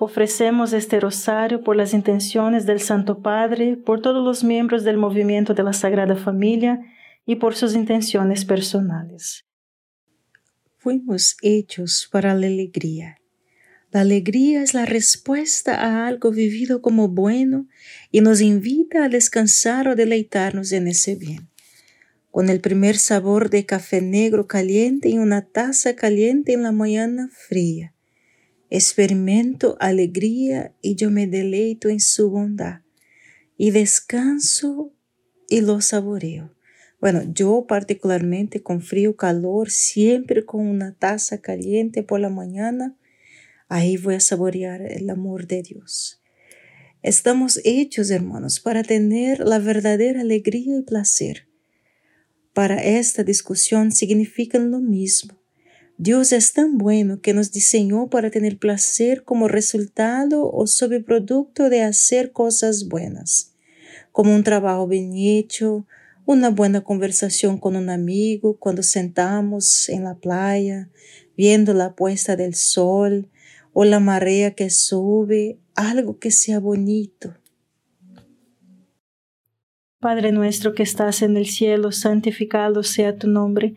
Ofrecemos este rosario por las intenciones del Santo Padre, por todos los miembros del movimiento de la Sagrada Familia y por sus intenciones personales. Fuimos hechos para la alegría. La alegría es la respuesta a algo vivido como bueno y nos invita a descansar o deleitarnos en ese bien. Con el primer sabor de café negro caliente y una taza caliente en la mañana fría experimento alegría y yo me deleito en su bondad y descanso y lo saboreo. Bueno, yo particularmente con frío, calor, siempre con una taza caliente por la mañana, ahí voy a saborear el amor de Dios. Estamos hechos, hermanos, para tener la verdadera alegría y placer. Para esta discusión significan lo mismo. Dios es tan bueno que nos diseñó para tener placer como resultado o sobreproducto de hacer cosas buenas, como un trabajo bien hecho, una buena conversación con un amigo cuando sentamos en la playa, viendo la puesta del sol o la marea que sube, algo que sea bonito. Padre nuestro que estás en el cielo, santificado sea tu nombre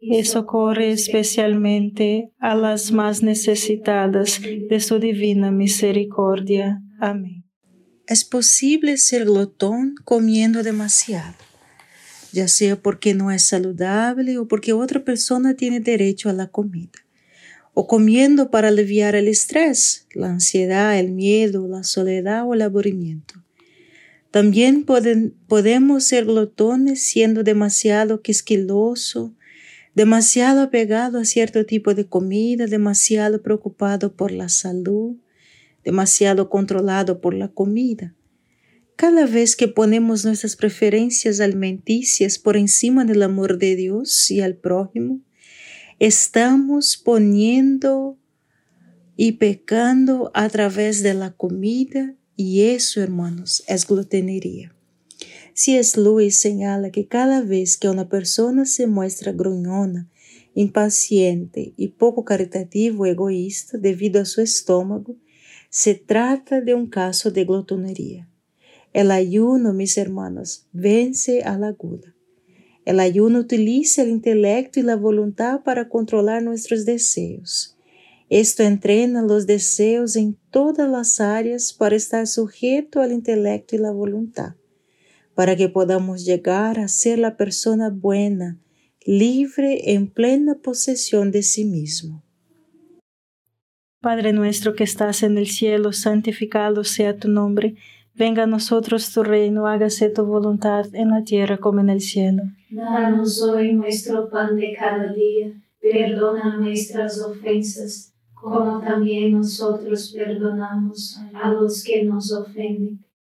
y socorre especialmente a las más necesitadas de su divina misericordia. Amén. Es posible ser glotón comiendo demasiado, ya sea porque no es saludable o porque otra persona tiene derecho a la comida, o comiendo para aliviar el estrés, la ansiedad, el miedo, la soledad o el aburrimiento. También podemos ser glotones siendo demasiado quisquiloso, demasiado apegado a cierto tipo de comida, demasiado preocupado por la salud, demasiado controlado por la comida. Cada vez que ponemos nuestras preferencias alimenticias por encima del amor de Dios y al prójimo, estamos poniendo y pecando a través de la comida y eso, hermanos, es glutenería. Es Luis señala que cada vez que una persona se muestra gruñona, impaciente y poco caritativo egoísta debido a su estómago, se trata de un caso de glotonería. El ayuno, mis hermanos, vence a la gula. El ayuno utiliza el intelecto y la voluntad para controlar nuestros deseos. Esto entrena los deseos en todas las áreas para estar sujeto al intelecto y la voluntad, para que podamos llegar a ser la persona buena, libre en plena posesión de sí mismo. Padre nuestro que estás en el cielo, santificado sea tu nombre. Venga a nosotros tu reino, hágase tu voluntad en la tierra como en el cielo. Danos hoy nuestro pan de cada día, perdona nuestras ofensas, como también nosotros perdonamos a los que nos ofenden,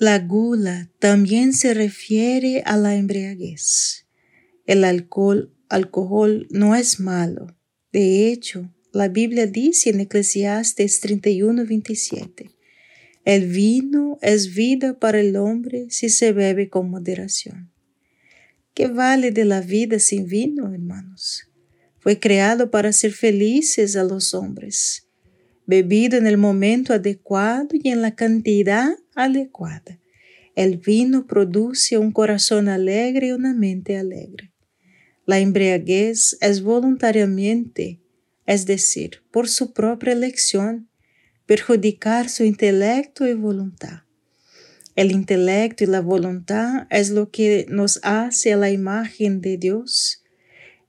La gula también se refiere a la embriaguez. El alcohol, alcohol no es malo. De hecho, la Biblia dice en Eclesiastes 31, 27, el vino es vida para el hombre si se bebe con moderación. ¿Qué vale de la vida sin vino, hermanos? Fue creado para ser felices a los hombres, bebido en el momento adecuado y en la cantidad adecuada. El vino produce un corazón alegre y una mente alegre. La embriaguez es voluntariamente, es decir, por su propia elección, perjudicar su intelecto y voluntad. El intelecto y la voluntad es lo que nos hace a la imagen de Dios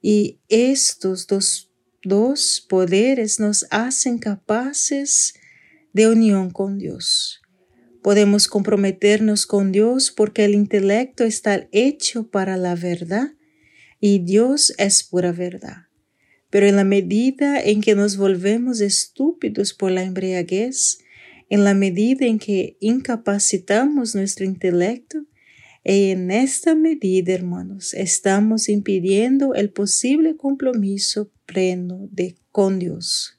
y estos dos, dos poderes nos hacen capaces de unión con Dios. Podemos comprometernos con Dios porque el intelecto está hecho para la verdad y Dios es pura verdad. Pero en la medida en que nos volvemos estúpidos por la embriaguez, en la medida en que incapacitamos nuestro intelecto, en esta medida, hermanos, estamos impidiendo el posible compromiso pleno de, con Dios.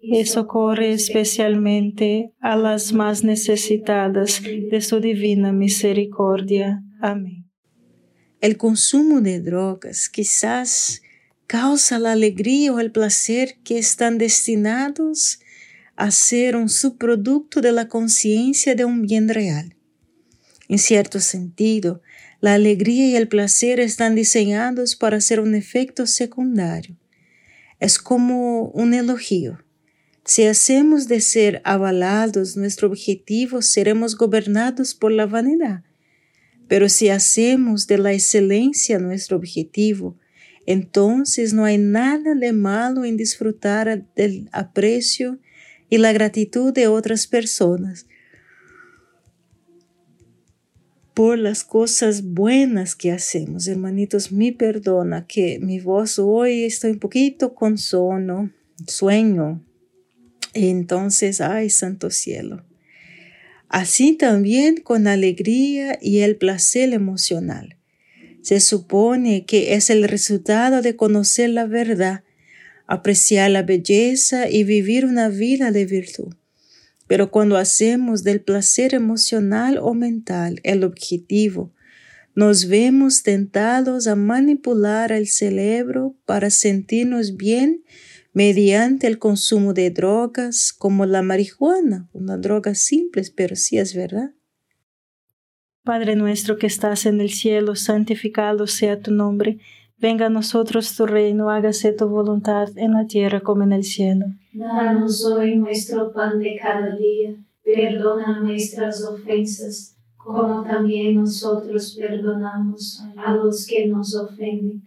y socorre especialmente a las más necesitadas de su divina misericordia. Amén. El consumo de drogas quizás causa la alegría o el placer que están destinados a ser un subproducto de la conciencia de un bien real. En cierto sentido, la alegría y el placer están diseñados para ser un efecto secundario. Es como un elogio. Si hacemos de ser avalados nuestro objetivo, seremos gobernados por la vanidad. Pero si hacemos de la excelencia nuestro objetivo, entonces no hay nada de malo en disfrutar del aprecio y la gratitud de otras personas por las cosas buenas que hacemos. Hermanitos, me perdona que mi voz hoy está un poquito con sono, sueño. Entonces, ay, santo cielo. Así también con alegría y el placer emocional. Se supone que es el resultado de conocer la verdad, apreciar la belleza y vivir una vida de virtud. Pero cuando hacemos del placer emocional o mental el objetivo, nos vemos tentados a manipular el cerebro para sentirnos bien mediante el consumo de drogas como la marihuana, una droga simple, pero sí es verdad. Padre nuestro que estás en el cielo, santificado sea tu nombre. Venga a nosotros tu reino, hágase tu voluntad en la tierra como en el cielo. Danos hoy nuestro pan de cada día, perdona nuestras ofensas, como también nosotros perdonamos a los que nos ofenden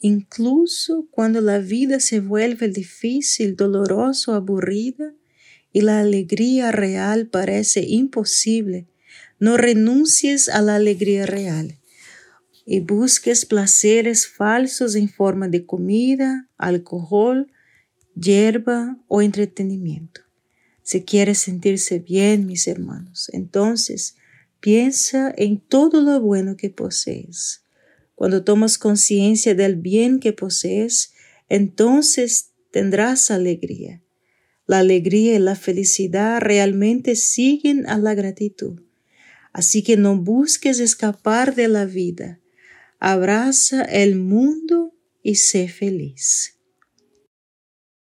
Incluso cuando la vida se vuelve difícil, dolorosa, aburrida y la alegría real parece imposible, no renuncies a la alegría real y busques placeres falsos en forma de comida, alcohol, hierba o entretenimiento. Si quieres sentirse bien, mis hermanos, entonces piensa en todo lo bueno que posees. Cuando tomas conciencia del bien que posees, entonces tendrás alegría. La alegría y la felicidad realmente siguen a la gratitud. Así que no busques escapar de la vida. Abraza el mundo y sé feliz.